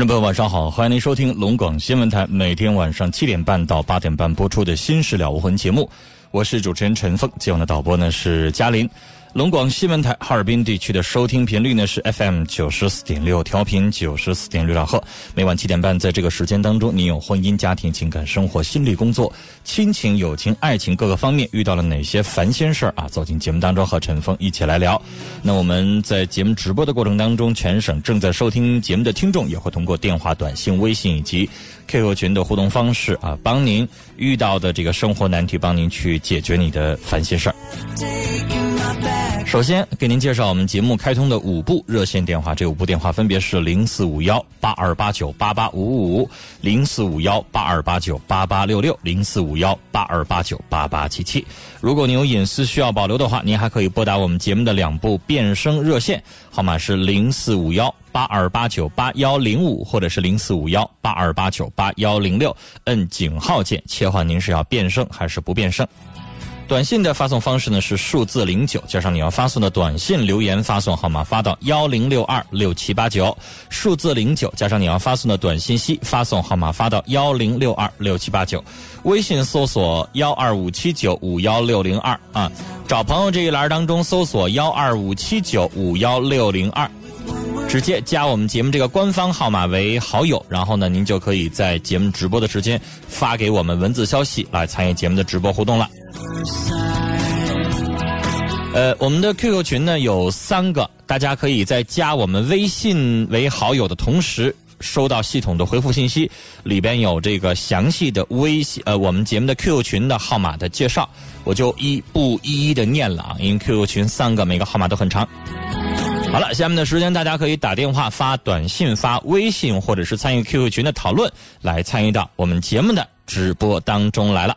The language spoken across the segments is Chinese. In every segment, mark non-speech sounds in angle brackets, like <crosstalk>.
众朋友，晚上好，欢迎您收听龙广新闻台每天晚上七点半到八点半播出的《新事了无痕》节目，我是主持人陈峰，今晚的导播呢是嘉林。龙广新闻台哈尔滨地区的收听频率呢是 FM 九十四点六，调频九十四点六兆赫。每晚七点半，在这个时间当中，你有婚姻、家庭、情感、生活、心理、工作、亲情、友情、爱情各个方面遇到了哪些烦心事儿啊？走进节目当中和陈峰一起来聊。那我们在节目直播的过程当中，全省正在收听节目的听众也会通过电话、短信、微信以及 QQ 群的互动方式啊，帮您遇到的这个生活难题，帮您去解决你的烦心事儿。首先给您介绍我们节目开通的五部热线电话，这五部电话分别是零四五幺八二八九八八五五、零四五幺八二八九八八六六、零四五幺八二八九八八七七。如果您有隐私需要保留的话，您还可以拨打我们节目的两部变声热线，号码是零四五幺八二八九八幺零五，或者是零四五幺八二八九八幺零六。摁井号键切换，您是要变声还是不变声？短信的发送方式呢是数字零九加上你要发送的短信留言发送号码发到幺零六二六七八九，数字零九加上你要发送的短信息发送号码发到幺零六二六七八九，微信搜索幺二五七九五幺六零二啊，找朋友这一栏当中搜索幺二五七九五幺六零二，直接加我们节目这个官方号码为好友，然后呢您就可以在节目直播的时间发给我们文字消息来参与节目的直播互动了。呃，我们的 QQ 群呢有三个，大家可以在加我们微信为好友的同时，收到系统的回复信息，里边有这个详细的微信呃我们节目的 QQ 群的号码的介绍，我就一不一一的念了啊，因为 QQ 群三个，每个号码都很长。好了，下面的时间大家可以打电话、发短信、发微信，或者是参与 QQ 群的讨论，来参与到我们节目的直播当中来了。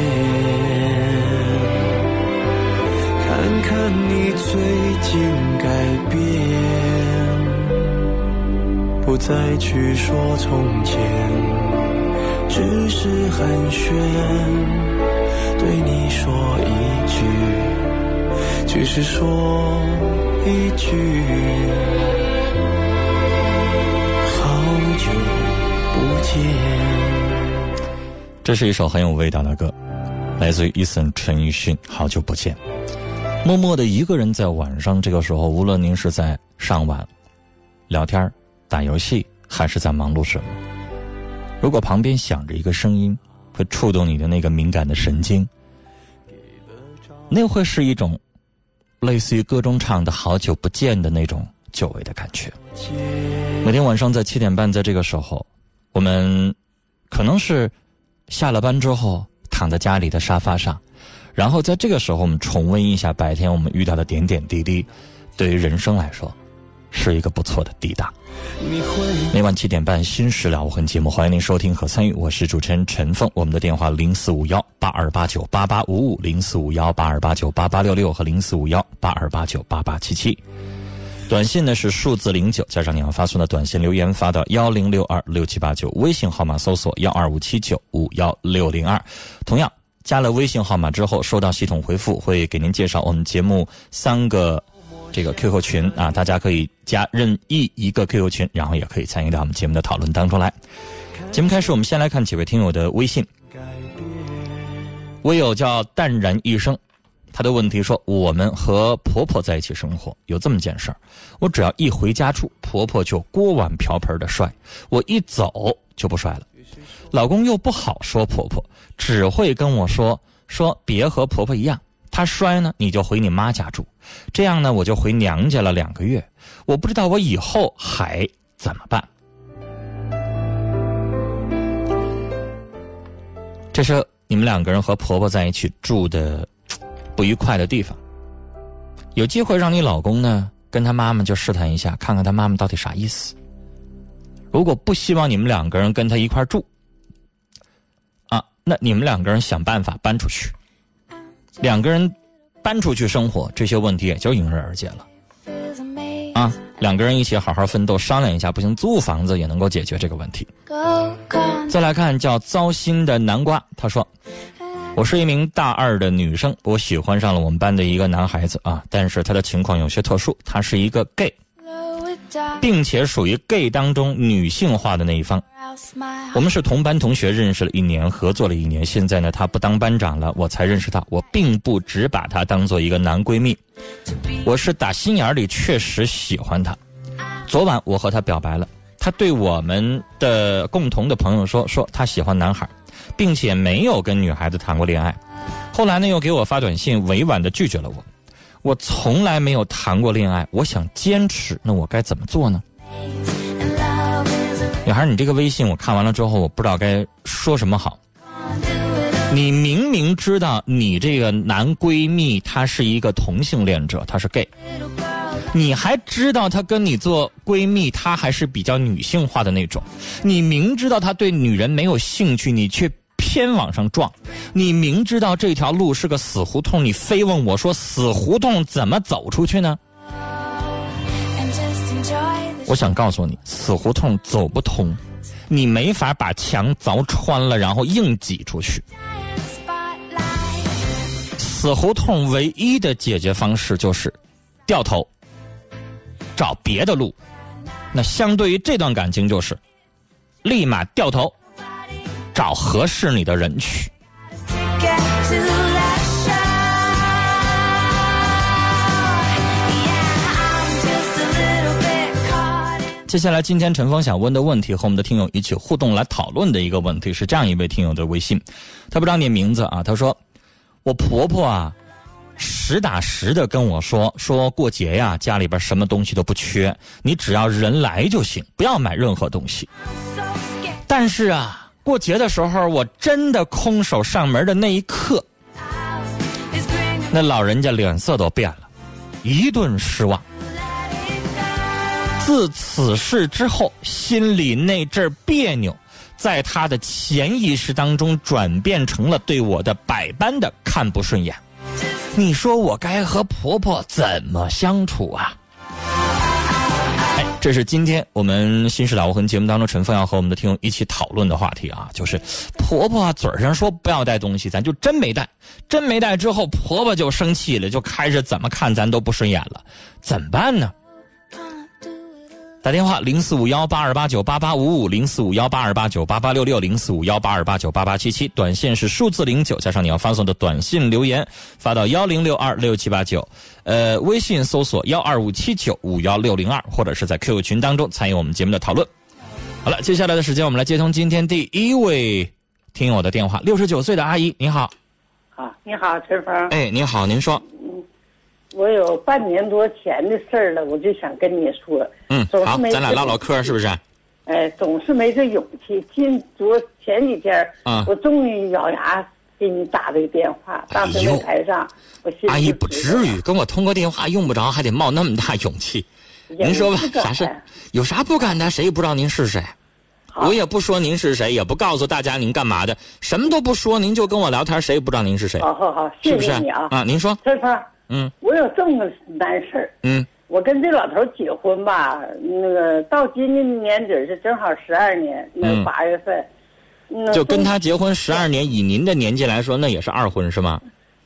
你最近改变，不再去说从前，只是寒暄，对你说一句，只是说一句，好久不见。这是一首很有味道的歌，来自于伊森陈奕迅，《好久不见》。默默的一个人在晚上这个时候，无论您是在上网、聊天、打游戏，还是在忙碌什么，如果旁边响着一个声音，会触动你的那个敏感的神经，那会是一种类似于歌中唱的“好久不见”的那种久违的感觉。每天晚上在七点半，在这个时候，我们可能是下了班之后躺在家里的沙发上，然后在这个时候，我们重温一下白天我们遇到的点点滴滴，对于人生来说，是一个不错的抵达。每晚七点半《新事了无痕》节目，欢迎您收听和参与，我是主持人陈凤。我们的电话零四五幺八二八九八八五五、零四五幺八二八九八八六六和零四五幺八二八九八八七七。短信呢是数字零九，加上你要发送的短信留言发到幺零六二六七八九，微信号码搜索幺二五七九五幺六零二。同样加了微信号码之后，收到系统回复，会给您介绍我们节目三个这个 QQ 群啊，大家可以加任意一个 QQ 群，然后也可以参与到我们节目的讨论当中来。节目开始，我们先来看几位听友的微信。微友叫淡然一生，他的问题说：我们和婆婆在一起生活，有这么件事儿，我只要一回家住，婆婆就锅碗瓢盆的摔，我一走就不摔了。老公又不好说婆婆，只会跟我说说别和婆婆一样，她摔呢你就回你妈家住，这样呢我就回娘家了两个月，我不知道我以后还怎么办。这是你们两个人和婆婆在一起住的不愉快的地方。有机会让你老公呢跟他妈妈就试探一下，看看他妈妈到底啥意思。如果不希望你们两个人跟他一块住，那你们两个人想办法搬出去，两个人搬出去生活，这些问题也就迎刃而解了。啊，两个人一起好好奋斗，商量一下，不行租房子也能够解决这个问题。再来看叫糟心的南瓜，他说：“我是一名大二的女生，我喜欢上了我们班的一个男孩子啊，但是他的情况有些特殊，他是一个 gay，并且属于 gay 当中女性化的那一方。我们是同班同学，认识了一年，合作了一年。现在呢，他不当班长了，我才认识他。我并不只把他当做一个男闺蜜，我是打心眼里确实喜欢他。昨晚我和他表白了，他对我们的共同的朋友说，说他喜欢男孩，并且没有跟女孩子谈过恋爱。后来呢，又给我发短信，委婉的拒绝了我。我从来没有谈过恋爱，我想坚持，那我该怎么做呢？女孩，你这个微信我看完了之后，我不知道该说什么好。你明明知道你这个男闺蜜他是一个同性恋者，他是 gay，你还知道他跟你做闺蜜，他还是比较女性化的那种。你明知道他对女人没有兴趣，你却偏往上撞。你明知道这条路是个死胡同，你非问我说死胡同怎么走出去呢？我想告诉你，死胡同走不通，你没法把墙凿穿了，然后硬挤出去。死胡同唯一的解决方式就是掉头，找别的路。那相对于这段感情，就是立马掉头，找合适你的人去。接下来，今天陈峰想问的问题和我们的听友一起互动来讨论的一个问题是这样一位听友的微信，他不知道你名字啊，他说：“我婆婆啊，实打实的跟我说，说过节呀，家里边什么东西都不缺，你只要人来就行，不要买任何东西。但是啊，过节的时候，我真的空手上门的那一刻，那老人家脸色都变了，一顿失望。”自此事之后，心里那阵别扭，在他的潜意识当中转变成了对我的百般的看不顺眼。你说我该和婆婆怎么相处啊？这是今天我们《新事了无痕》节目当中陈峰要和我们的听友一起讨论的话题啊，就是婆婆嘴上说不要带东西，咱就真没带，真没带之后，婆婆就生气了，就开始怎么看咱都不顺眼了，怎么办呢？打电话零四五幺八二八九八八五五零四五幺八二八九八八六六零四五幺八二八九八八七七，短信是数字零九加上你要发送的短信留言，发到幺零六二六七八九，呃，微信搜索幺二五七九五幺六零二，或者是在 QQ 群当中参与我们节目的讨论。好了，接下来的时间我们来接通今天第一位听友的电话，六十九岁的阿姨，你好。啊，你好，陈峰。哎，您好，您说。我有半年多前的事儿了，我就想跟你说。嗯，好，咱俩唠唠嗑，是不是？哎，总是没这勇气。今昨前几天，嗯，我终于咬牙给你打这个电话。当时在台上，我心阿姨不至于跟我通个电话，用不着还得冒那么大 <laughs> 勇气。您说吧，啥事？有啥不敢的？谁也不知道您是谁。我也不说您是谁，也不告诉大家您干嘛的，什么都不说，您就跟我聊天，谁也不知道您是谁。好好好，谢谢你啊。啊，您说。陈峰。嗯，我有这么个难事儿。嗯，我跟这老头结婚吧，那个到今年年底是正好十二年，那八月份。嗯，就跟他结婚十二年，以您的年纪来说，那也是二婚是吗？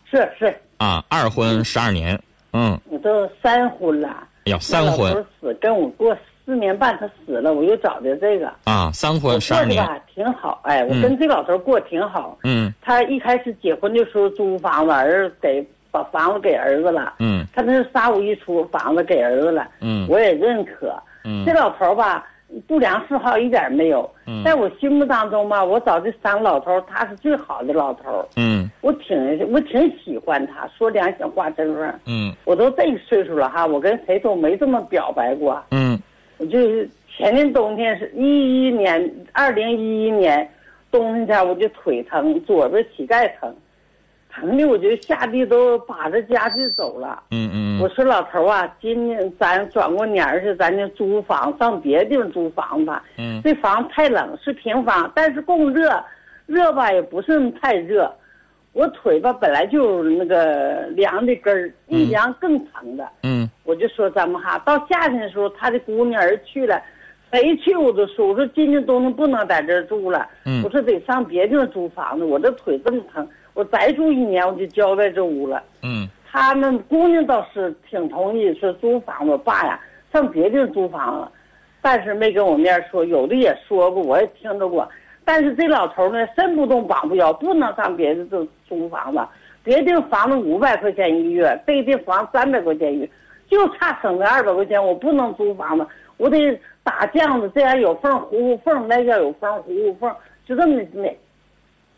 是是。啊，二婚十二年，嗯。我都三婚了。哎呀，三婚。老头死跟我过四年半，他死了，我又找的这个。啊，三婚十二年。吧，挺好，哎，我跟这老头过挺好。嗯。他一开始结婚的时候租房子，儿子给。把房子给儿子了，嗯，他那是三五一出，房子给儿子了，嗯，我也认可，嗯，这老头吧，不良嗜好一点没有，嗯，在我心目当中吧，我找这三个老头，他是最好的老头，嗯，我挺我挺喜欢他，说良心话，真话，嗯，我都这个岁数了哈，我跟谁都没这么表白过，嗯，我就是前年冬天是一一年，二零一一年冬天天我就腿疼，左边膝盖疼。疼的我就下地都把着家具走了。嗯嗯。我说老头啊，今年咱转过年儿去，咱就租房上别的地方租房子。嗯。这房太冷，是平房，但是供热，热吧也不是太热。我腿吧本来就那个凉的根儿，一凉更疼的。嗯。我就说咱们哈，到夏天的时候，他的姑娘儿去了，谁去我都说，我说今年冬天不能在这儿住了。嗯。我说得上别的地方租房子，我这腿这么疼。我再住一年，我就交代这屋了。嗯，他们姑娘倒是挺同意，说租房子，爸呀，上别地租房子，但是没跟我面说，有的也说过，我也听着过。但是这老头呢，身不动膀不摇，不能上别的地租房子，别地房子五百块钱一个月，这地房三百块钱一个月，就差省那二百块钱，我不能租房子，我得打酱子，这样有缝糊糊缝，那叫有缝糊糊缝，就这么那。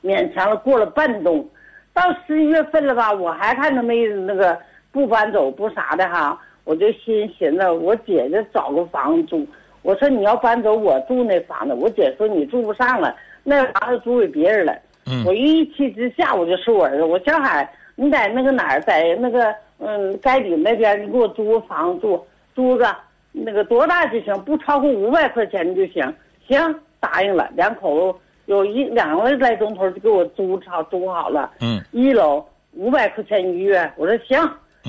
勉强了过了半冬，到十一月份了吧，我还看他没那个不搬走不啥的哈，我就心寻思，我姐姐找个房子住。我说你要搬走，我住那房子。我姐说你住不上了，那房子租给别人了。嗯，我一气之下，我就说我儿子，我小海，你在那个哪儿，在那个嗯该里那边，你给我租个房子住，租个那个多大就行，不超过五百块钱就行。行，答应了，两口子。有一两个来钟头就给我租好租好了，嗯，一楼五百块钱一个月，我说行，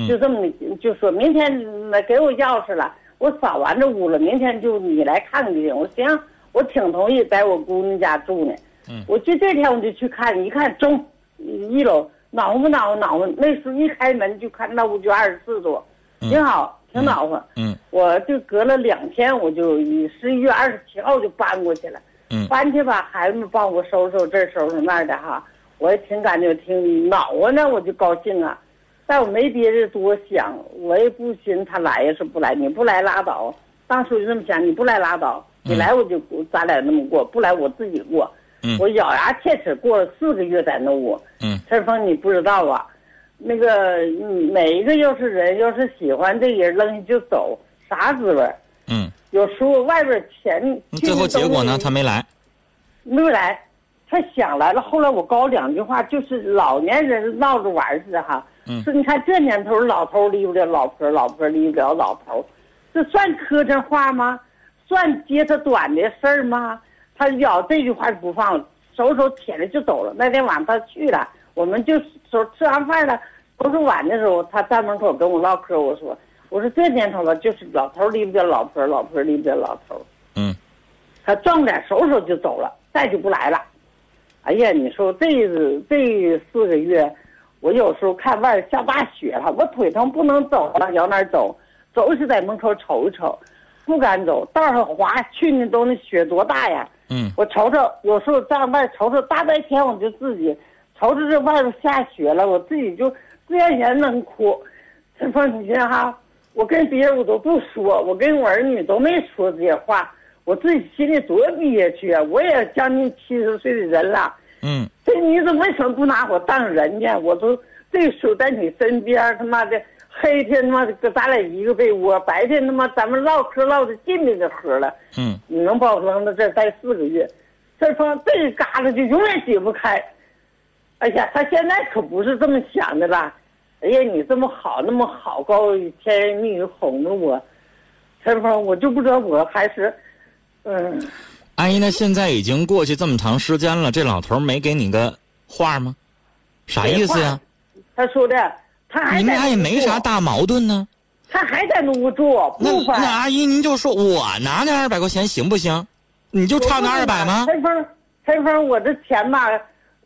就这么就说明天来给我钥匙了，我扫完这屋了，明天就你来看看就行。我说行，我挺同意在我姑娘家住呢，嗯，我就这天我就去看，一看中一楼暖和不暖和暖和，那时候一开门就看那屋就二十四度，挺好，挺暖和，嗯，我就隔了两天我就十一月二十七号就搬过去了。嗯，搬去吧，孩子们帮我收拾这收拾那的哈，我也挺感觉挺恼火呢，我就高兴啊，但我没别的多想，我也不寻他来呀是不来，你不来拉倒，当初就这么想，你不来拉倒，你来我就咱俩那么过，不来我自己过，嗯，我咬牙切齿过了四个月在那屋，嗯，陈峰你不知道啊，那个每一个要是人要是喜欢这人扔下就走，啥滋味？嗯。有时候外边钱，最后结果呢？他没来，没来，他想来了。后来我搞两句话，就是老年人闹着玩似的哈。嗯。说你看这年头，老头离不了老婆，老婆离不了老头，这算磕碜话吗？算接他短的事儿吗？他咬这句话不放，收拾收拾铁了就走了。那天晚上他去了，我们就说吃完饭了，收拾碗的时候，他站门口跟我唠嗑，我说我说这年头了，就是老头离不了老婆，老婆离不了老头。嗯，他撞点收拾收拾就走了，再就不来了。哎呀，你说这这四个月，我有时候看外边下大雪了，我腿疼不能走了，往哪儿走？走是在门口瞅一瞅，不敢走，道上滑。去年都那雪多大呀！嗯，我瞅瞅，有时候在外瞅瞅，大白天我就自己瞅瞅这外边下雪了，我自己就自然而然能哭。陈峰，你看哈，我跟别人我都不说，我跟我儿女都没说这些话，我自己心里多憋屈啊！我也将近七十岁的人了，嗯，这你怎么为什么不拿我当人呢？我都这个时候在你身边，他妈的黑天他妈的搁咱俩一个被窝，白天他妈咱们唠嗑唠的进那个喝了。嗯，你能把我扔到这儿待四个月，这方这个疙瘩就永远解不开。哎呀，他现在可不是这么想的啦。哎呀，你这么好，那么好，高甜言蜜语哄着我，陈峰，我就不知道我还是，嗯，阿姨，那现在已经过去这么长时间了，这老头没给你个话吗？啥意思呀？他说的，他还你们俩也没啥，大矛盾呢。他还在那屋住，那那。阿姨，您就说我拿那二百块钱行不行？你就差那二百吗？陈峰，陈峰，我这钱吧，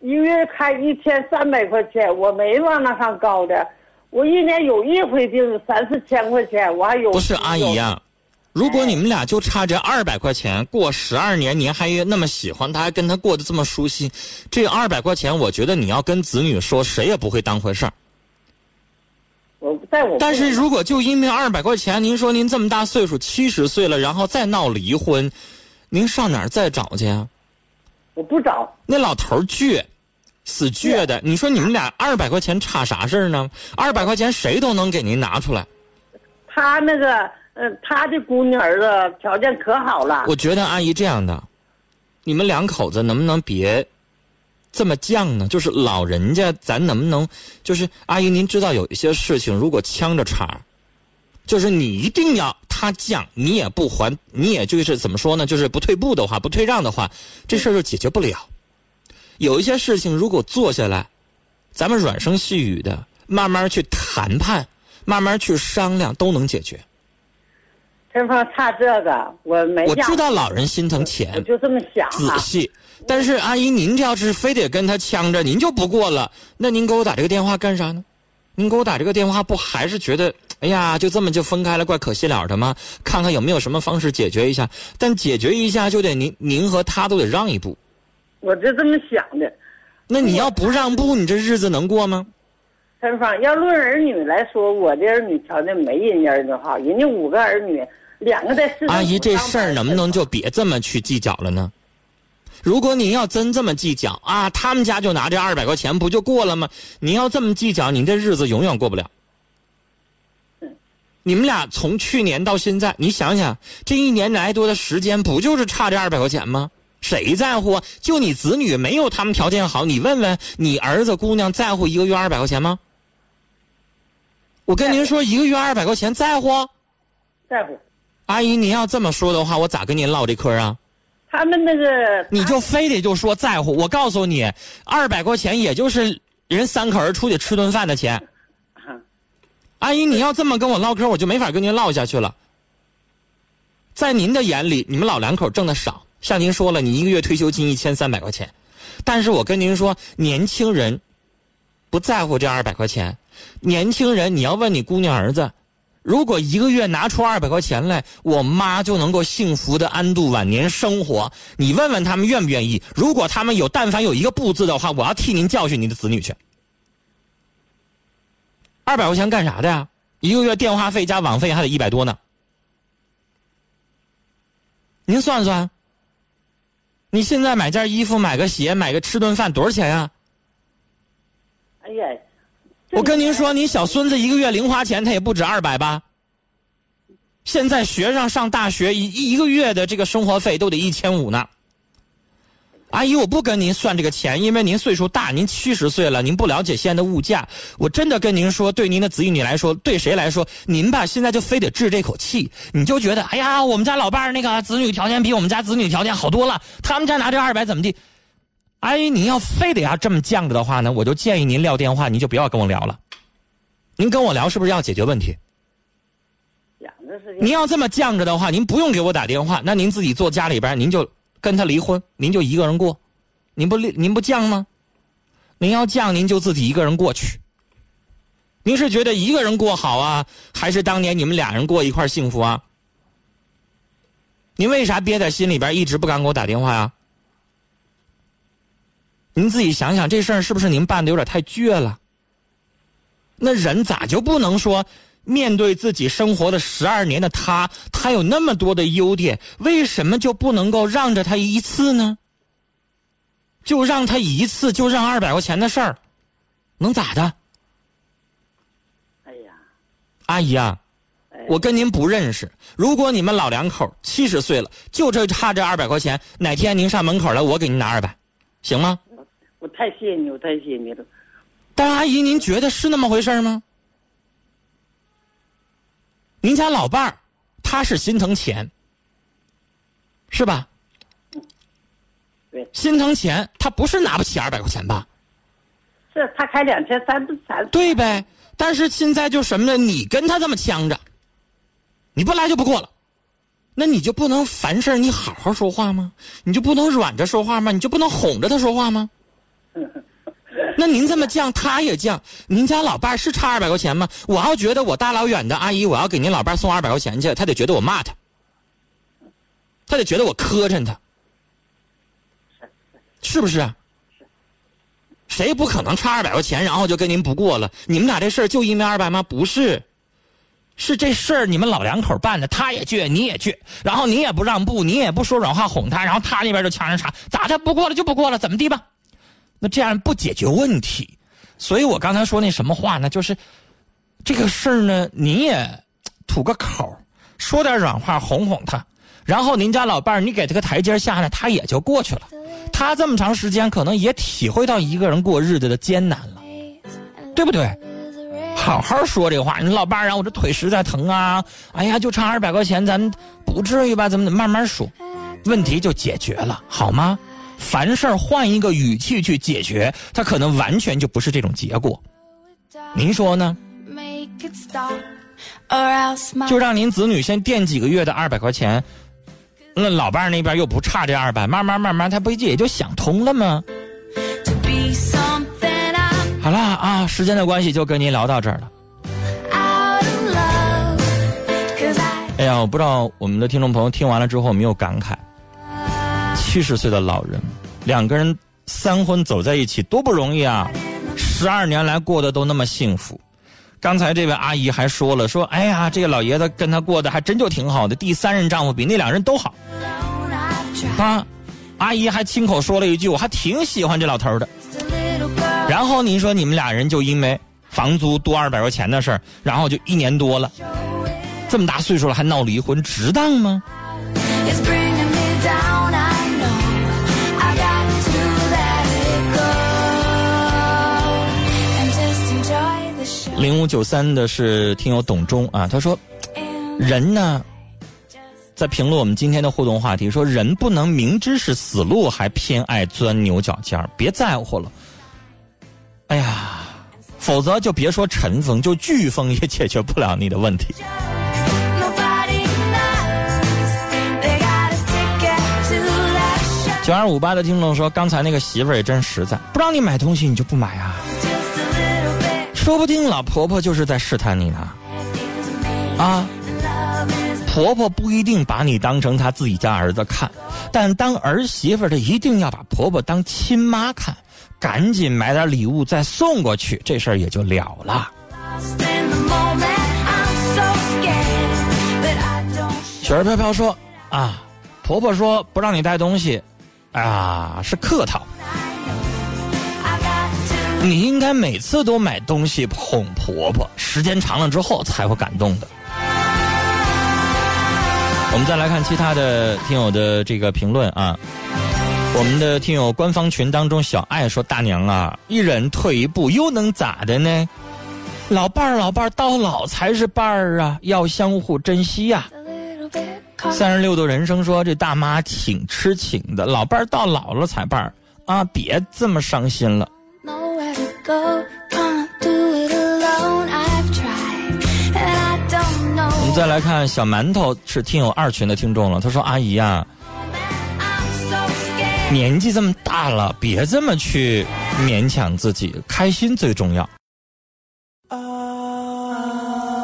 一个月开一千三百块钱，我没往那上高的。我一年有一回定三四千块钱，我还有不是阿姨呀、如果你们俩就差这二百块钱，过十二年您还那么喜欢他，还跟他过得这么舒心，这二百块钱，我觉得你要跟子女说，谁也不会当回事儿。我在我但是如果就因为二百块钱，您说您这么大岁数，七十岁了，然后再闹离婚，您上哪儿再找去啊？我不找，那老头倔，死倔的。你说你们俩二百块钱差啥事儿呢？二百块钱谁都能给您拿出来。他那个，呃、他的姑娘儿子条件可好了。我觉得阿姨这样的，你们两口子能不能别这么犟呢？就是老人家，咱能不能就是阿姨，您知道有一些事情，如果呛着茬儿，就是你一定要他犟，你也不还，你也就是怎么说呢？就是不退步的话，不退让的话，这事儿就解决不了。有一些事情，如果坐下来，咱们软声细语的，慢慢去谈判，慢慢去商量，都能解决。陈峰差这个，我没我知道老人心疼钱我，就这么想啊。仔细。但是阿姨，您这要是非得跟他呛着，您就不过了。那您给我打这个电话干啥呢？您给我打这个电话，不还是觉得，哎呀，就这么就分开了，怪可惜了的吗？看看有没有什么方式解决一下。但解决一下，就得您您和他都得让一步。我就这么想的。那你要不让步，你这日子能过吗？陈芳，要论儿女来说，我的儿女条件没人家儿女好，人家五个儿女，两个在市政阿姨，这事儿能不能就别这么去计较了呢？如果您要真这么计较啊，他们家就拿这二百块钱不就过了吗？您要这么计较，您这日子永远过不了。你们俩从去年到现在，你想想，这一年来多的时间，不就是差这二百块钱吗？谁在乎啊？就你子女没有他们条件好，你问问你儿子姑娘在乎一个月二百块钱吗？我跟您说，一个月二百块钱在乎？在乎。阿姨，您要这么说的话，我咋跟您唠这嗑啊？他们那个，你就非得就说在乎？我告诉你，二百块钱也就是人三口人出去吃顿饭的钱。啊 <laughs> 阿姨，你要这么跟我唠嗑，我就没法跟您唠下去了。在您的眼里，你们老两口挣的少，像您说了，你一个月退休金一千三百块钱，但是我跟您说，年轻人不在乎这二百块钱。年轻人，你要问你姑娘儿子，如果一个月拿出二百块钱来，我妈就能够幸福的安度晚年生活。你问问他们愿不愿意？如果他们有但凡有一个不字的话，我要替您教训您的子女去。二百块钱干啥的呀？一个月电话费加网费还得一百多呢。您算算，你现在买件衣服、买个鞋、买个吃顿饭多少钱呀、哎呀，我跟您说，你小孙子一个月零花钱他也不止二百吧？现在学生上大学一一个月的这个生活费都得一千五呢。阿姨，我不跟您算这个钱，因为您岁数大，您七十岁了，您不了解现在的物价。我真的跟您说，对您的子女来说，对谁来说，您吧现在就非得治这口气，你就觉得，哎呀，我们家老伴儿那个子女条件比我们家子女条件好多了，他们家拿这二百怎么地？阿姨，您要非得要这么犟着的话呢，我就建议您撂电话，您就不要跟我聊了。您跟我聊是不是要解决问题？您要这么犟着的话，您不用给我打电话，那您自己坐家里边，您就跟他离婚，您就一个人过，您不您不犟吗？您要犟，您就自己一个人过去。您是觉得一个人过好啊，还是当年你们俩人过一块幸福啊？您为啥憋在心里边，一直不敢给我打电话呀、您自己想想，这事儿是不是您办的有点太倔了？那人咋就不能说，面对自己生活的十二年的他，他有那么多的优点，为什么就不能够让着他一次呢？就让他一次，就让二百块钱的事儿，能咋的？哎呀，阿姨啊，哎我跟您不认识。如果你们老两口七十岁了，就这差这二百块钱，哪天您上门口来，我给您拿二百，行吗？我太谢谢你，我太谢谢你了。但阿姨，您觉得是那么回事吗？您家老伴儿，他是心疼钱，是吧？对心疼钱，他不是拿不起二百块钱吧？是他开两千三三，对呗。但是现在就什么呢？你跟他这么呛着，你不来就不过了，那你就不能凡事你好好说话吗？你就不能软着说话吗？你就不能哄着他说话吗？<laughs> <laughs> 那您这么犟，他也犟。您家老伴儿是差二百块钱吗？我要觉得我大老远的阿姨，我要给您老伴儿送二百块钱去，他得觉得我骂他，他得觉得我磕碜他，是不是？谁不可能差二百块钱，然后就跟您不过了？你们俩这事儿就因为二百吗？不是，是这事儿你们老两口办的，他也倔，你也倔，然后你也不让步，你也不说软话哄他，然后他那边就呛人啥，咋的？不过了就不过了，怎么地吧？那这样不解决问题，所以我刚才说那什么话呢？就是这个事儿呢，你也吐个口儿，说点软话哄哄他，然后您家老伴儿，你给他个台阶下呢，他也就过去了。他这么长时间，可能也体会到一个人过日子的艰难了，对不对？好好说这话，你老伴儿让我这腿实在疼啊！哎呀，就差二百块钱，咱不至于吧？怎么慢慢说，问题就解决了，好吗？凡事换一个语气去解决，它可能完全就不是这种结果。您说呢？就让您子女先垫几个月的二百块钱，那老伴儿那边又不差这二百，慢慢慢慢，他不也就想通了吗？好啦啊，时间的关系就跟您聊到这儿了。哎呀，我不知道我们的听众朋友听完了之后有没有感慨？七十岁的老人，两个人三婚走在一起多不容易啊！十二年来过得都那么幸福。刚才这位阿姨还说了，说哎呀，这个老爷子跟他过得还真就挺好的，第三任丈夫比那两人都好。啊，阿姨还亲口说了一句，我还挺喜欢这老头的。然后您说你们俩人就因为房租多二百块钱的事儿，然后就一年多了，这么大岁数了还闹离婚，值当吗？零五九三的是听友董忠啊，他说，人呢，在评论我们今天的互动话题，说人不能明知是死路还偏爱钻牛角尖儿，别在乎了。哎呀，否则就别说尘封，就飓风也解决不了你的问题。九二五八的听众说，刚才那个媳妇儿也真实在，不让你买东西你就不买啊。说不定老婆婆就是在试探你呢，啊，婆婆不一定把你当成她自己家儿子看，但当儿媳妇的一定要把婆婆当亲妈看，赶紧买点礼物再送过去，这事儿也就了了。雪儿飘飘说啊，婆婆说不让你带东西，啊是客套。你应该每次都买东西哄婆婆，时间长了之后才会感动的。我们再来看其他的听友的这个评论啊。我们的听友官方群当中，小爱说：“大娘啊，一人退一步又能咋的呢？老伴儿，老伴儿到老才是伴儿啊，要相互珍惜呀、三十六度人生说：“这大妈挺痴情的，老伴儿到老了才伴儿啊，别这么伤心了。我们再来看小馒头是听友二群的听众了，他说：“阿姨呀、年纪这么大了，别这么去勉强自己，开心最重要。”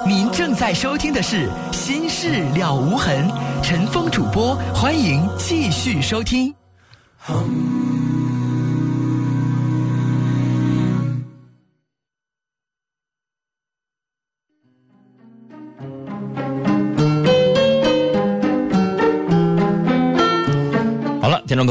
您正在收听的是《心事了无痕》，陈峰主播，欢迎继续收听。好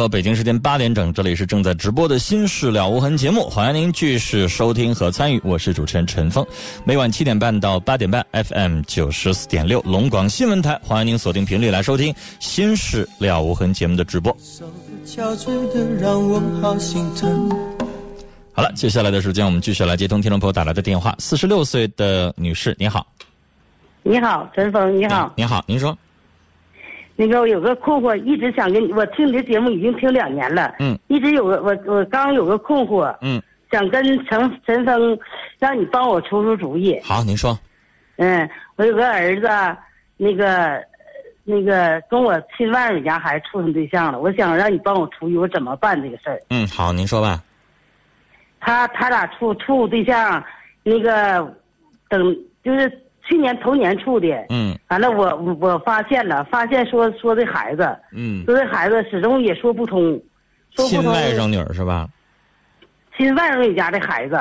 北京时间八点整，这里是正在直播的《新事了无痕》节目，欢迎您继续收听和参与，我是主持人陈峰。每晚七点半到八点半，FM 九十四点六，龙广新闻台，欢迎您锁定频率来收听《新事了无痕》节目的直播。憔悴的让我好心疼。好了，接下来的时间我们继续来接通听众朋友打来的电话。四十六岁的女士，您好，你好，陈峰，你好。你好，您说，那个我有个困惑，一直想跟你，我听你的节目已经听两年了，嗯，一直有个我我刚有个困惑，嗯，想跟陈陈峰，让你帮我出出主意。好，您说，嗯，我有个儿子，那个那个跟我亲外甥家孩子处上对象了，我想让你帮我出意，我怎么办这个事儿？嗯，好，您说吧，他他俩处处对象，那个等就是去年头年处的，嗯完了我我我发现了，发现说说这孩子，嗯，说这孩子始终也说不通，说不通。亲外甥女儿是吧？亲外甥女家的孩子，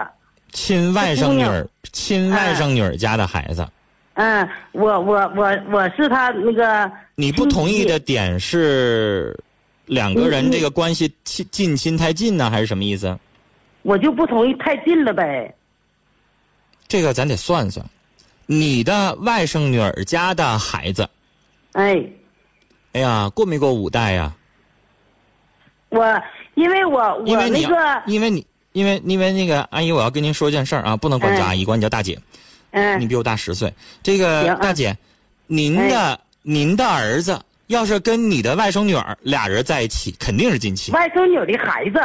亲外甥女儿，亲外甥女儿家的孩子。嗯，我我我我是他那个。你不同意的点是两个人这个关系亲近亲太近呢，还是什么意思？我就不同意太近了呗。这个咱得算算。你的外甥女儿家的孩子，哎，哎呀，过没过五代呀？我因为我我因为那个因为你因为因为那个阿姨，我要跟您说件事儿啊，不能管叫哎阿姨，管你叫大姐。嗯你比我大十岁。这个大姐，您的您的儿子要是跟你的外甥女儿俩人在一起，肯定是近亲。外甥女的孩子，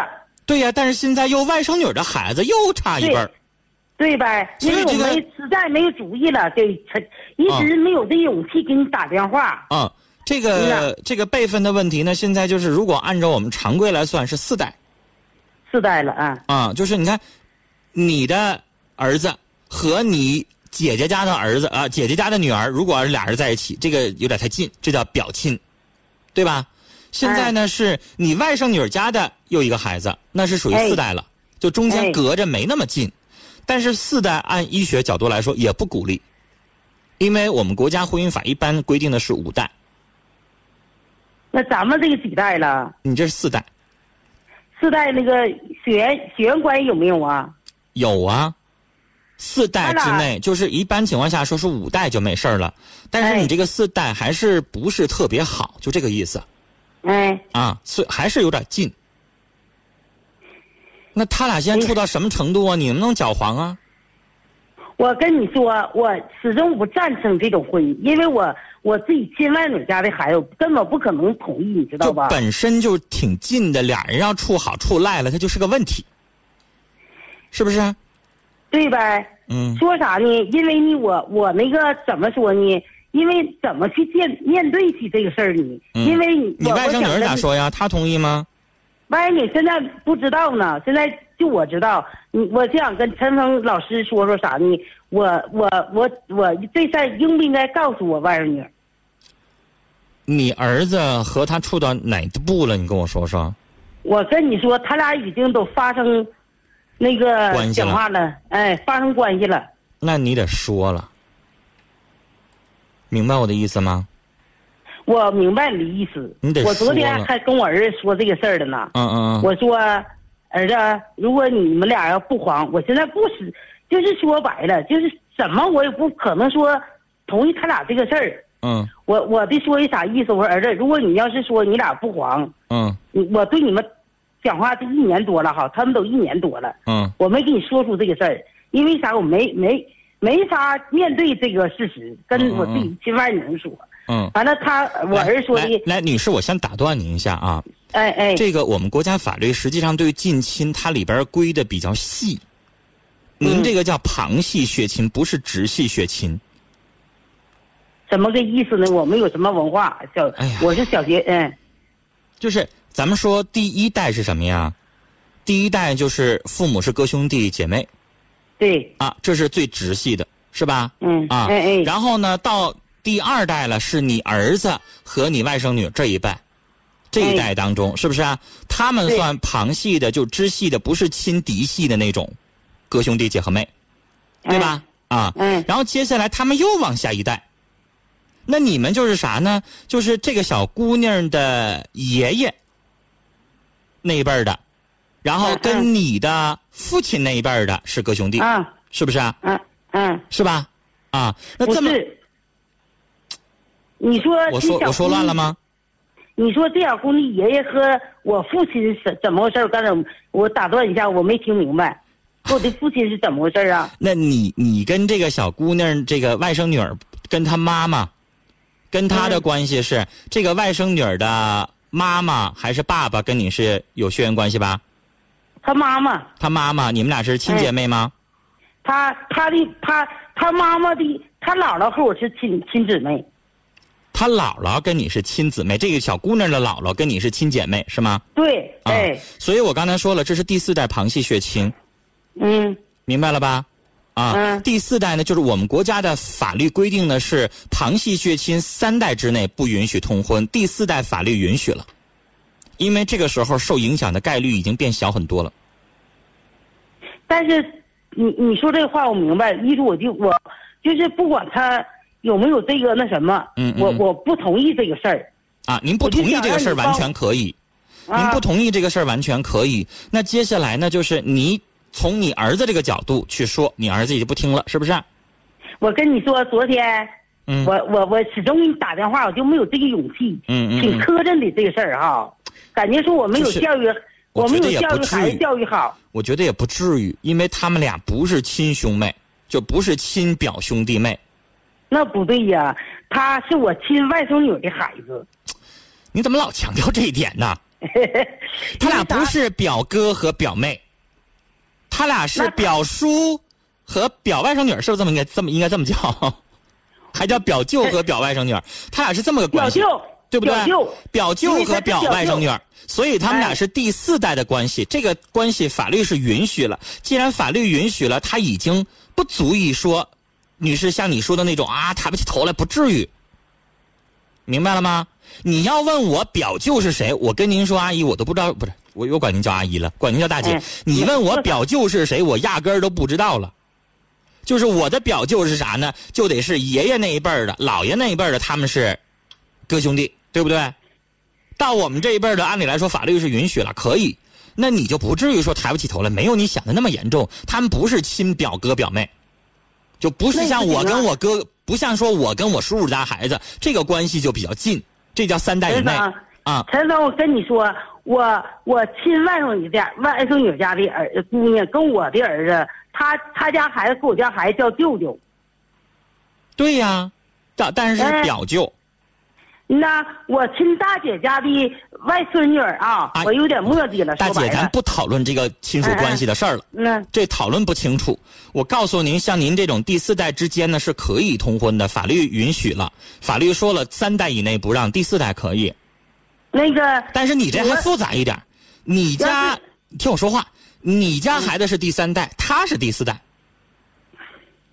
对呀，但是现在又外甥女的孩子又差一辈儿。对呗？因为我所以这个没实在没有主意了，对，他一直没有这勇气给你打电话。啊、这个这个辈分的问题呢，现在就是如果按照我们常规来算是四代四代了啊，啊，就是你看，你的儿子和你姐姐家的儿子啊，姐姐家的女儿，如果要是俩人在一起，这个有点太近，这叫表亲，对吧？现在呢，是你外甥女儿家的又一个孩子，那是属于四代了，就中间哎隔着没那么近，但是四代按医学角度来说也不鼓励，因为我们国家婚姻法一般规定的是五代，那咱们这个几代了？你这是四代。四代那个血缘血缘关系有没有啊？有啊，四代之内，就是一般情况下说是五代就没事儿了，但是哎你这个四代还是不是特别好，就这个意思哎，啊，所以还是有点近。那他俩现在处到什么程度啊？你能不能搅黄啊？我跟你说，我始终不赞成这种婚姻，因为我我自己亲外甥家的孩子根本不可能同意，你知道吧？本身就挺近的，俩人要处好处赖了，他就是个问题，是不是？对呗？嗯，说啥呢？因为呢，我我那个怎么说呢？因为怎么去见面对起这个事儿呢？嗯因为你你外甥女儿咋？说呀？她同意吗？外甥女现在不知道呢，现在就我知道。你我就想跟陈峰老师说说啥呢？我我我我这事儿应不应该告诉我外甥女？你儿子和他处到哪步了？你跟我说说。我跟你说，他俩已经都发生那个关系了讲话了，哎，发生关系了。那你得说了，明白我的意思吗？我明白你的意思。你得我昨天还跟我儿子说这个事儿了呢。嗯嗯嗯。我说，儿子，如果你们俩要不黄，我现在不是，就是说白了，就是怎么我也不可能说同意他俩这个事儿。嗯我我的说一啥意思？我说儿子，如果你要是说你俩不黄，嗯你我对你们讲话这一年多了哈，他们都一年多了，嗯我没跟你说出这个事儿，因为啥？我没没没法面对这个事实，跟我自己亲外甥说。嗯。完了他，我儿子说来的，来，女士，我先打断您一下啊。哎哎，这个我们国家法律实际上对近亲它里边规的比较细。您嗯这个叫旁系血亲，不是直系血亲。怎么个意思呢？我们有什么文化，小，哎我是小学，嗯，就是咱们说第一代是什么呀？第一代就是父母是哥兄弟姐妹对，啊，这是最直系的，是吧？嗯，啊，哎哎，然后呢，到第二代了，是你儿子和你外甥女这一代，这一代当中，是不是啊？他们算旁系的，就支系的，不是亲嫡系的那种，哥兄弟姐和妹，对吧？啊，嗯然后接下来他们又往下一代，那你们就是啥呢？就是这个小姑娘的爷爷那一辈儿的，然后嗯跟你的父亲那一辈儿的是哥兄弟，啊，是不是啊？嗯嗯，是吧？啊，那这么。你说我说我说乱了吗？你说这小姑娘爷爷和我父亲是怎么回事儿？刚才我打断一下，我没听明白。和我的父亲是怎么回事儿啊？<laughs> 那你你跟这个小姑娘这个外甥女儿跟她妈妈，跟她的嗯关系是、这个外甥女儿的妈妈还是爸爸跟你是有血缘关系吧？她妈妈，她妈妈，你们俩是亲姐妹吗？她她的她她妈妈的她姥姥和我是亲亲姊妹。她姥姥跟你是亲姊妹，这个小姑娘的姥姥跟你是亲姐妹是吗？对，啊，哎，所以我刚才说了，这是第四代旁系血亲，嗯明白了吧？啊，嗯第四代呢，就是我们国家的法律规定呢是旁系血亲三代之内不允许通婚，第四代法律允许了，因为这个时候受影响的概率已经变小很多了。但是你你说这话我明白，一是我就我就是不管他有没有这个那什么，嗯嗯我我不同意这个事儿。啊，您不同意这个事儿完全可以，您啊不同意这个事儿完全可以。那接下来呢，就是你从你儿子这个角度去说，你儿子也就不听了，是不是？我跟你说，昨天嗯我我我始终给你打电话，我就没有这个勇气，挺嗯嗯挺磕碜的这个事儿哈，感觉说我没有就是教育，我觉得也没有教育孩子教育好。我觉得也不至于，因为他们俩不是亲兄妹，就不是亲表兄弟妹。那不对呀，他是我亲外甥女的孩子，你怎么老强调这一点呢？<laughs> 他俩不是表哥和表妹，他俩是表叔和表外甥女，是不是这么应该这么应该这么叫？还叫表舅和表外甥女，他俩是这么个关系，表舅，对不对？表舅，和表外甥女，所以他们俩哎是第四代的关系。这个关系法律是允许了，既然法律允许了，他已经不足以说，女士像你说的那种啊，抬不起头来，不至于。明白了吗？你要问我表舅是谁，我跟您说，阿姨，我都不知道，不是我我管您叫阿姨了，管您叫大姐。哎你问我表舅是谁，我压根儿都不知道了。就是我的表舅是啥呢？就得是爷爷那一辈儿的，姥爷那一辈儿的，他们是哥兄弟，对不对？到我们这一辈儿的，按理来说法律是允许了，可以。那你就不至于说抬不起头来，没有你想的那么严重。他们不是亲表哥表妹，就不是像我跟我哥，不像说我跟我叔叔家孩子这个关系就比较近，这叫三代以内，啊。陈总，我跟你说，我我亲外甥女家外甥女家的儿姑娘跟我的儿子，他他家孩子跟我家孩子叫舅舅。对呀，但但是表舅。那我亲大姐家的外孙女儿啊，啊我有点磨叽了。大姐，咱不讨论这个亲属关系的事儿了。那这讨论不清楚。我告诉您，像您这种第四代之间呢是可以通婚的，法律允许了，法律说了三代以内不让，第四代可以。那个但是你这还复杂一点，你家听我说话，你家孩子是第三代，他是第四代，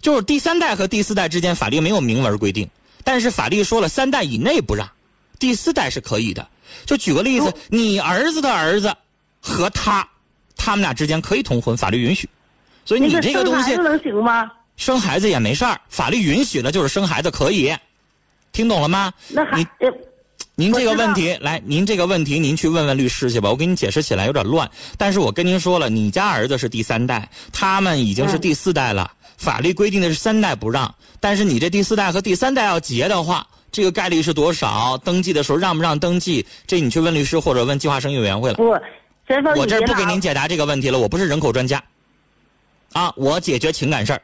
就是第三代和第四代之间法律没有明文规定，但是法律说了三代以内不让，第四代是可以的。就举个例子哦，你儿子的儿子和他，他们俩之间可以通婚，法律允许。所以你这个东西生孩子能行吗？生孩子也没事儿，法律允许了就是生孩子可以，听懂了吗？那还您这个问题，来，您这个问题您去问问律师去吧，我给你解释起来有点乱。但是我跟您说了，你家儿子是第三代，他们已经是嗯第四代了，法律规定的是三代不让，但是你这第四代和第三代要结的话，这个概率是多少？登记的时候让不让登记？这你去问律师或者问计划生育委员会了。不，我这儿不给您解答这个问题了，我不是人口专家，啊，我解决情感事儿，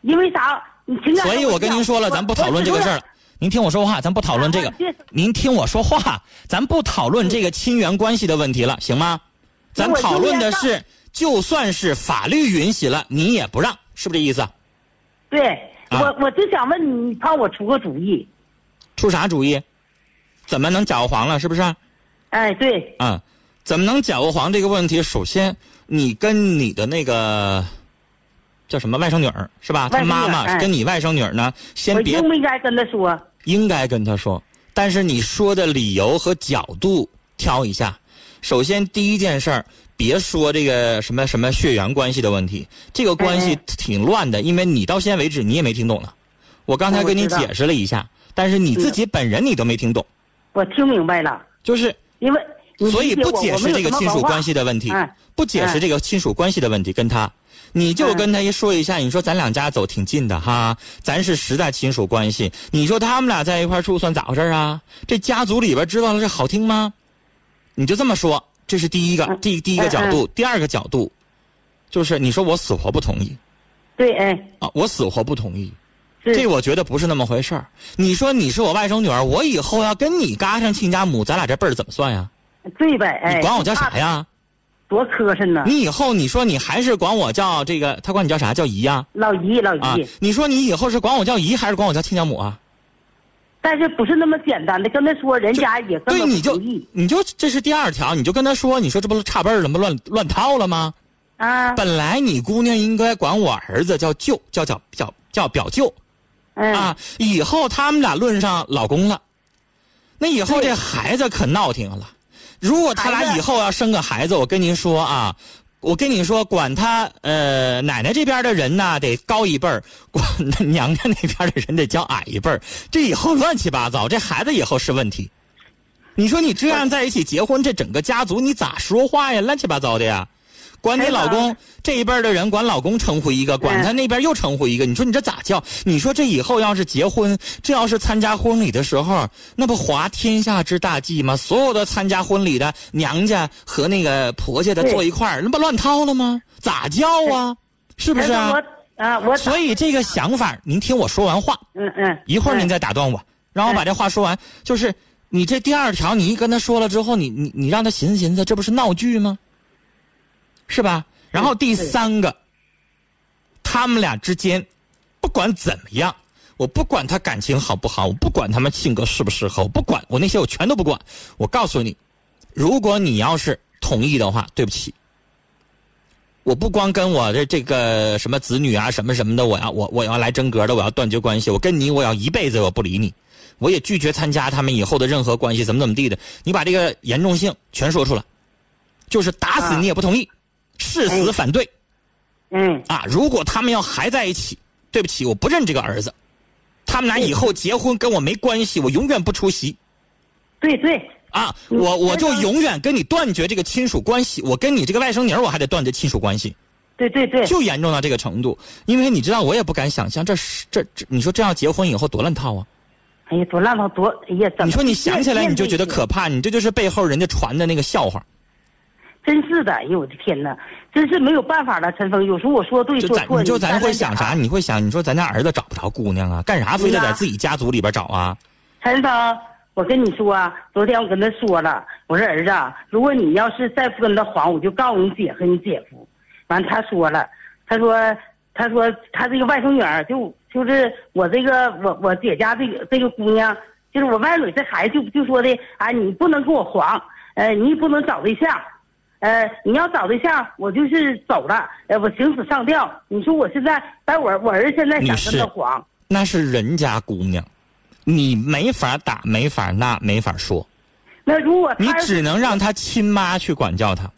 因为啥？你情感，所以我跟您说了，咱不讨论这个事儿了。您听我说话，咱不讨论这个。您听我说话，咱不讨论这个亲缘关系的问题了，行吗？咱讨论的是，就算是法律允许了，你也不让，是不是这意思？对，啊我我就想问你，你帮我出个主意。出啥主意？怎么能搅和黄了？是不是？哎，对，嗯，怎么能搅和黄这个问题？首先，你跟你的那个叫什么外甥女儿是吧？她外甥女儿妈妈哎跟你外甥女儿呢，先我别应不应该跟他说？应该跟他说，但是你说的理由和角度挑一下。首先，第一件事儿，别说这个什么什么血缘关系的问题，这个关系哎挺乱的，因为你到现在为止你也没听懂呢。我刚才跟你解释了一下，但是你自己本人你都没听懂，我听明白了，就是因为你所以不解释这个亲属关系的问题不解释这个亲属关系的问题，跟他，你就跟他一说一下，你说咱两家走挺近的哈，咱是实在亲属关系，你说他们俩在一块儿住算咋回事啊？这家族里边知道了这好听吗？你就这么说，这是第一个嗯第第一个角度，第二个角度，就是你说我死活不同意对，哎，啊，我死活不同意，是这我觉得不是那么回事儿。你说你是我外甥女儿，我以后要跟你嘎上亲家母，咱俩这辈儿怎么算呀？对呗，哎，你管我叫啥呀？多磕碜呢！你以后你说你还是管我叫这个，他管你叫啥？叫姨呀、老姨，老啊？姨，你说你以后是管我叫姨，还是管我叫亲家母啊？但是不是那么简单的？跟他说，人家也根对，本你就你就这是第二条，你就跟他说，你说这不差辈儿了吗？乱乱套了吗？啊，本来你姑娘应该管我儿子叫舅，叫叫叫叫表舅嗯，啊。以后他们俩论上老公了，那以后这孩子可闹挺了。如果他俩以后要生个孩子，我跟您说啊，我跟你说，管他呃奶奶这边的人呢得高一辈儿，管娘家那边的人得叫矮一辈儿。这以后乱七八糟，这孩子以后是问题。你说你这样在一起结婚，这整个家族你咋说话呀？乱七八糟的呀。管你哎老公这一辈儿的人管老公称呼一个，管他那边又称呼一个，你说你这咋叫？你说这以后要是结婚，这要是参加婚礼的时候，那不滑天下之大稽吗？所有的参加婚礼的娘家和那个婆家的坐一块儿，那不乱套了吗？咋叫啊？是不是啊？我啊，我所以这个想法，您听我说完话，嗯嗯，一会儿您再打断我，让我把这话说完。就是你这第二条，你一跟他说了之后，你你你让他寻思寻思，这不是闹剧吗？是吧？然后第三个，他们俩之间，不管怎么样，我不管他感情好不好，我不管他们性格适不适合，我不管，我那些我全都不管。我告诉你，如果你要是同意的话，对不起，我不光跟我的这个什么子女啊，什么什么的，我要我我要来真格的，我要断绝关系，我跟你我要一辈子我不理你，我也拒绝参加他们以后的任何关系，怎么怎么地的。你把这个严重性全说出来，就是打死你也不同意，誓死反对嗯，啊！如果他们要还在一起，对不起，我不认这个儿子，他们俩以后结婚跟我没关系，我永远不出席。对对，啊，嗯我我就永远跟你断绝这个亲属关系，我跟你这个外甥女儿我还得断绝亲属关系，对对对，就严重到这个程度。因为你知道，我也不敢想象，这是这这，你说这要结婚以后多乱套啊！哎呀，多烂套多，哎呀，怎么？你说你想起来你就觉得可怕，怕，你这就是背后人家传的那个笑话。真是的，哎呦我的天哪，真是没有办法了，陈峰，有时候我说对错，咱你就咱会想啥？你会想，你说咱家儿子找不着姑娘啊，干啥非得在自己家族里边找啊？陈峰，我跟你说啊，昨天我跟他说了，我说儿子啊，如果你要是再不跟他黄，我就告诉你姐和你姐夫。完，他说了，他说，他说他这个外甥女儿就就是我这个我我姐家这个这个姑娘，就是我外甥女这孩子就就说的，啊，你不能跟我黄，呃，你也不能找对象。呃，你要找对象，我就是走了，呃，我行死上吊。你说我现在，但我我儿子现在想跟他黄，那是人家姑娘，你没法打，没法那，没法说，那如果你只能让他亲妈去管教他。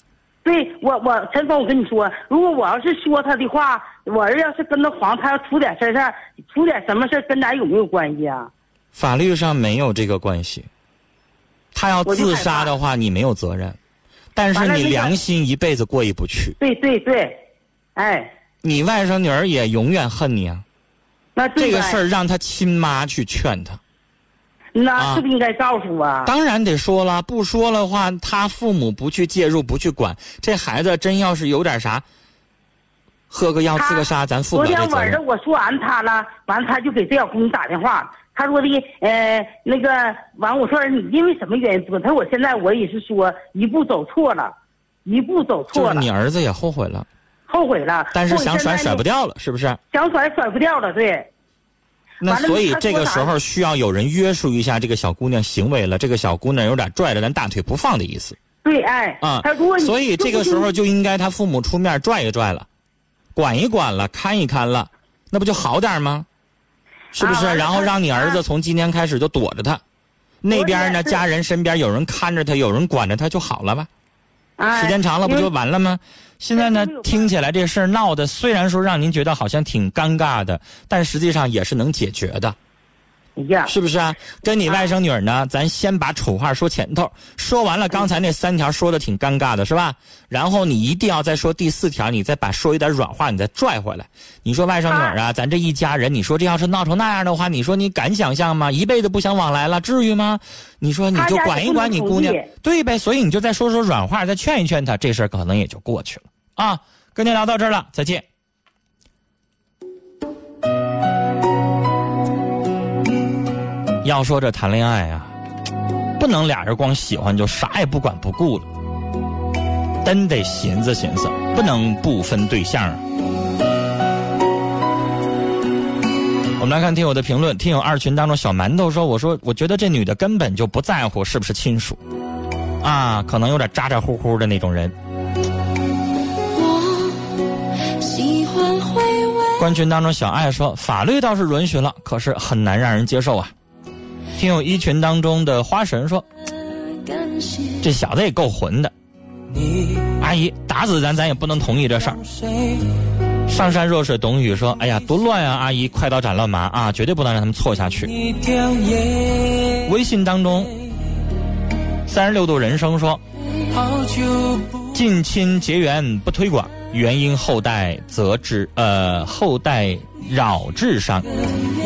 对我，我陈峰，我跟你说，如果我要是说他的话，我儿子要是跟他黄，他要出点事儿，出点什么事儿跟咱有没有关系啊？法律上没有这个关系。他要自杀的话，你没有责任，但是你良心一辈子过意不去。对对对，哎，你外甥女儿也永远恨你啊！那这个事儿让他亲妈去劝他。那啊是不是应该告诉我？当然得说了，不说的话，他父母不去介入，不去管，这孩子真要是有点啥，喝个药自个杀，咱负不昨天晚上。我说完他了，完他就给这小姑娘打电话，他说的呃那个完我说你因为什么原因做？他说我现在我也是说一步走错了，一步走错了就是你儿子也后悔了，后悔了。但是想甩甩不掉了，是不是？想甩甩不掉了，对。那所以这个时候需要有人约束一下这个小姑娘行为了。这个小姑娘有点拽着咱大腿不放的意思对，哎，啊他如果，你所以这个时候就应该他父母出面拽一拽了，管一管了，看一看了，那不就好点吗？是不是？啊然后让你儿子从今天开始就躲着他，那边呢，家人身边有人看着他，有人管着他就好了吧？啊时间长了不就完了吗？现在呢听起来这事儿闹的虽然说让您觉得好像挺尴尬的，但实际上也是能解决的。是不是啊？跟你外甥女儿呢，咱先把丑话说前头，说完了刚才那三条说的挺尴尬的，是吧？然后你一定要再说第四条，你再把说一点软话，你再拽回来。你说外甥女儿啊，咱这一家人，你说这要是闹成那样的话，你说你敢想象吗？一辈子不相往来了，至于吗？你说你就管一管你姑娘对呗？所以你就再说说软话，再劝一劝她，这事儿可能也就过去了啊。跟您聊到这儿了，再见。要说这谈恋爱啊，不能俩人光喜欢就啥也不管不顾了，真得寻思寻思，不能不分对象啊。我们来看听友的评论，听友二群当中小馒头说：“我说我觉得这女的根本就不在乎是不是亲属，啊，可能有点咋咋呼呼的那种人。”我喜欢回味。官群当中小爱说：“法律倒是允许了，可是很难让人接受啊。”听友一群当中的花神说：“这小子也够混的。”阿姨打死咱，咱也不能同意这事儿。上善若水董宇说：“哎呀，多乱啊！阿姨，快刀斩乱麻啊，绝对不能让他们错下去。”微信当中，三十六度人生说：“近亲结缘不推广，原因后代则致呃后代扰智商，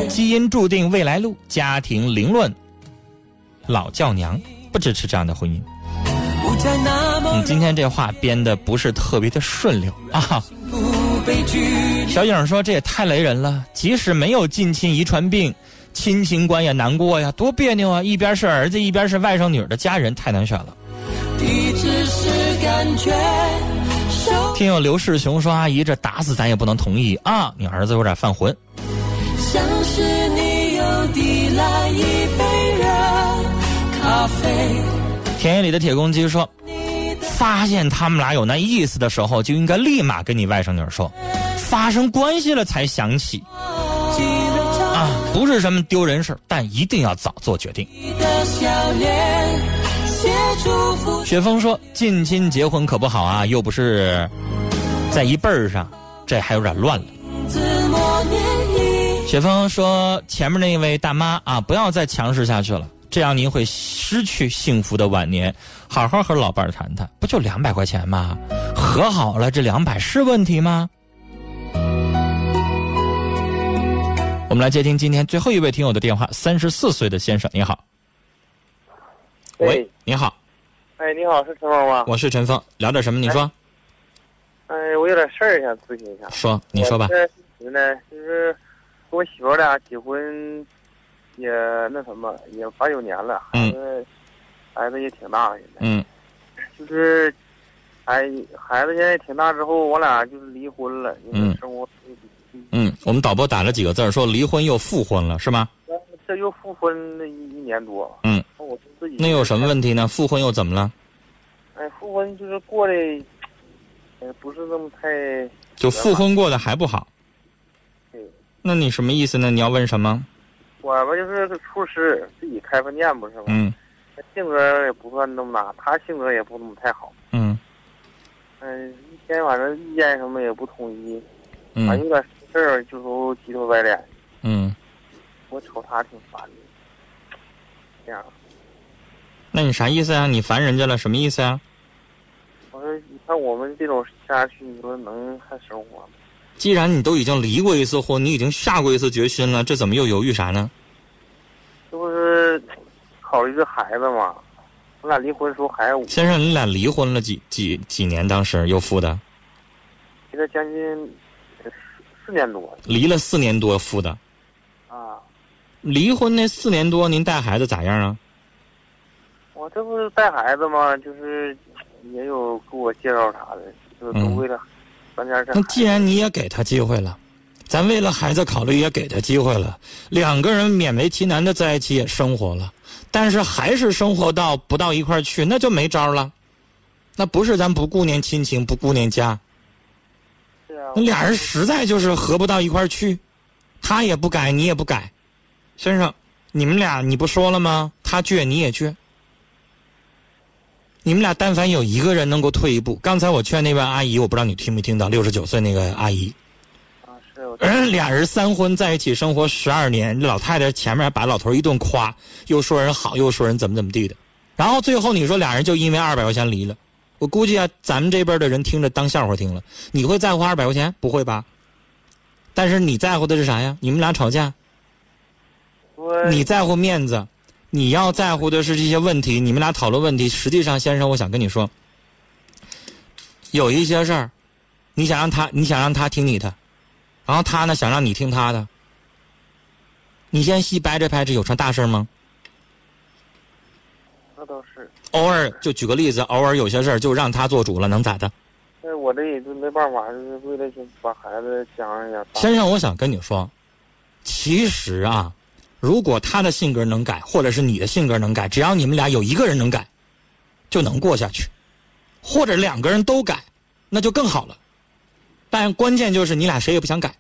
基因注定未来路，家庭凌乱，老叫娘不支持这样的婚姻。”你，今天这话编的不是特别的顺溜啊。小影说：“这也太雷人了，即使没有近亲遗传病，亲情观也难过呀，多别扭啊！一边是儿子，一边是外甥女儿的家人，太难选了。”听友刘世雄说：“阿姨，这打死咱也不能同意啊！你儿子有点犯浑。”像是你又递来一杯热咖啡。田野里的铁公鸡说：“发现他们俩有那意思的时候，就应该立马跟你外甥女儿说，发生关系了才想起啊，不是什么丢人事儿但一定要早做决定。”的笑脸。雪峰说：“近亲结婚可不好啊，又不是在一辈儿上，这还有点乱了。”。雪峰说：“前面那位大妈啊，不要再强势下去了，这样您会失去幸福的晚年。好好和老伴儿谈谈，不就两百块钱吗？和好了，这两百是问题吗？”我们来接听今天最后一位听友的电话，三十四岁的先生，你好。喂，你好，哎，你好，是陈峰吗？我是陈峰，聊点什么？你说，哎，我有点事儿想咨询一下。说，你说吧我。这是呢，就是跟我媳妇儿俩结婚也那什么，也八九年了，孩子、孩子也挺大了，现在嗯 <laughs> 就是哎孩子现在挺大之后，我俩就是离婚了，因为嗯生活嗯，我们导播打了几个字儿，说离婚又复婚了，是吗？这又复婚了一一年多。嗯，我自己那有什么问题呢？复婚又怎么了？哎，复婚就是过得，呃，不是那么太就复婚过得还不好。对。那你什么意思呢？你要问什么？我吧就是个厨师，自己开饭店不是吗？嗯性格也不算那么大，他性格也不那么太好。嗯嗯、一天反正意见什么也不统一，反正嗯有点事儿就说急头白脸，嗯，我瞅他挺烦的。这样，那你啥意思啊？你烦人家了，什么意思啊？我说你看我们这种下去，你说能还生活吗？既然你都已经离过一次婚，你已经下过一次决心了，这怎么又犹豫啥呢？这不是考虑这孩子嘛？我俩离婚的时候孩子五，先生，你俩离婚了几几几年？当时又复的，现在将近四四年多离了四年多复的。啊。离婚那四年多，您带孩子咋样啊？我这不是带孩子吗？就是也有给我介绍啥的，就是都嗯为了咱家这那既然你也给他机会了，咱为了孩子考虑也给他机会了，两个人勉为其难的在一起也生活了，但是还是生活到不到一块儿去，那就没招了。那不是咱不顾念亲情，不顾念家，是啊那俩人实在就是合不到一块儿去，他也不改，你也不改，先生，你们俩你不说了吗？他倔，你也倔。你们俩但凡有一个人能够退一步，刚才我劝那位阿姨，我不知道你听没听到，六十九岁那个阿姨，啊是我人俩人三婚在一起生活十二年，老太太前面把老头一顿夸，又说人好，又说人怎么怎么地的，然后最后你说俩人就因为二百块钱离了，我估计啊，咱们这边的人听着当笑话听了，你会在乎二百块钱？不会吧？但是你在乎的是啥呀？你们俩吵架，我你在乎面子，你要在乎的是这些问题。你们俩讨论问题，实际上，先生，我想跟你说，有一些事儿，你想让他，你想让他听你的，然后他呢想让你听他的，你先细掰扯掰扯，有啥大事儿吗？那倒是，偶尔就举个例子，偶尔有些事儿就让他做主了，能咋的？那我这也就没办法，就是为了把孩子讲一下。先生，我想跟你说，其实啊，如果他的性格能改，或者是你的性格能改，只要你们俩有一个人能改，就能过下去；或者两个人都改，那就更好了。但关键就是你俩谁也不想改。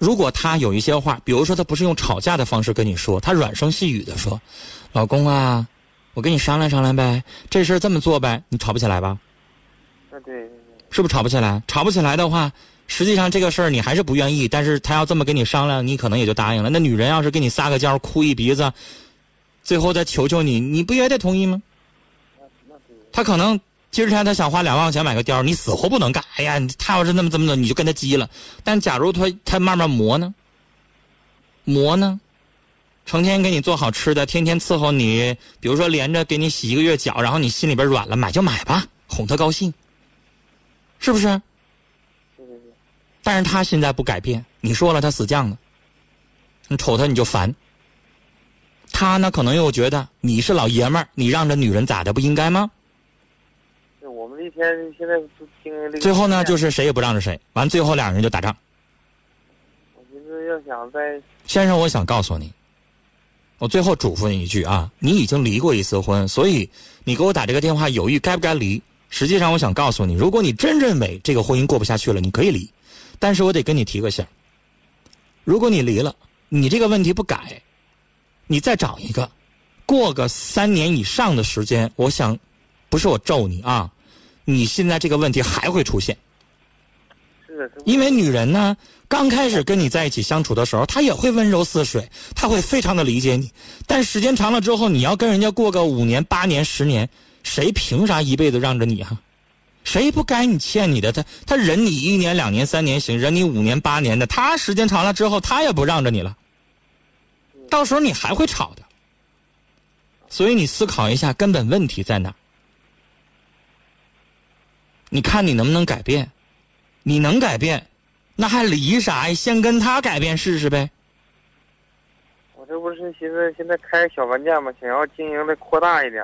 如果他有一些话，比如说他不是用吵架的方式跟你说，他软声细语的说：“老公啊，我跟你商量商量呗，这事儿这么做呗。”你吵不起来吧？那对，是不是吵不起来？吵不起来的话，实际上这个事儿你还是不愿意，但是他要这么跟你商量，你可能也就答应了。那女人要是给你撒个娇，哭一鼻子，最后再求求你，你不也得同意吗？他可能今天他想花两万块钱买个貂，你死活不能干。哎呀，他要是那么这么的，你就跟他急了。但假如他他慢慢磨呢，磨呢，成天给你做好吃的，天天伺候你，比如说连着给你洗一个月脚，然后你心里边软了，买就买吧，哄他高兴，是不是？但是他现在不改变，你说了他死犟了，你瞅他你就烦。他呢，可能又觉得你是老爷们儿，你让着女人咋的不应该吗？对我们这一天现在都经历这个。最后呢，就是谁也不让着谁，完最后两人就打仗。我寻思要想在先生，我想告诉你，我最后嘱咐你一句啊，你已经离过一次婚，所以你给我打这个电话犹豫该不该离。实际上，我想告诉你，如果你真认为这个婚姻过不下去了，你可以离，但是我得跟你提个醒儿如果你离了，你这个问题不改，你再找一个，过个三年以上的时间，我想，不是我咒你啊，你现在这个问题还会出现。因为女人呢，刚开始跟你在一起相处的时候，她也会温柔似水，她会非常的理解你。但时间长了之后，你要跟人家过个五年、八年、十年，谁凭啥一辈子让着你哈、谁不该你欠你的？他他忍你一年、两年、三年行，忍你五年、八年的，他时间长了之后，他也不让着你了。到时候你还会吵的。所以你思考一下，根本问题在哪？你看你能不能改变？你能改变，那还离啥呀？先跟他改变试试呗。我这不是寻思现在开小饭店嘛，想要经营的扩大一点。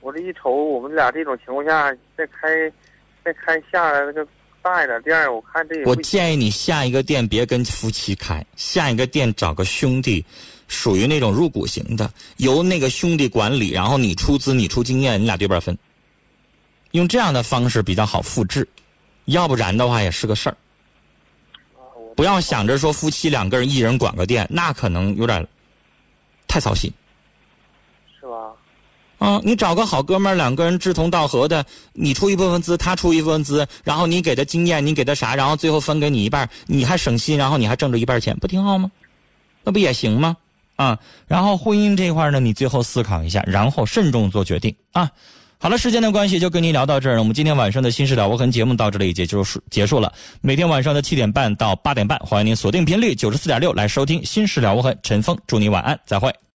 我这一瞅，我们俩这种情况下，再开，再开下来那个大一点店，我看这也我建议你下一个店别跟夫妻开，下一个店找个兄弟，属于那种入股型的，由那个兄弟管理，然后你出资，你出经验，你俩对半分。用这样的方式比较好复制，要不然的话也是个事儿。不要想着说夫妻两个人一人管个店，那可能有点太操心。啊，你找个好哥们儿，两个人志同道合的，你出一部分资，他出一部分资，然后你给他经验，你给他啥，然后最后分给你一半，你还省心，然后你还挣着一半钱，不挺好吗？那不也行吗？啊，然后婚姻这一块呢，你最后思考一下，然后慎重做决定啊。好了，时间的关系就跟您聊到这儿。我们今天晚上的《新事了无痕》节目到这里也就结束了。每天晚上的七点半到八点半，欢迎您锁定频率九十四点六来收听《新事了无痕》。陈峰，祝你晚安，再会。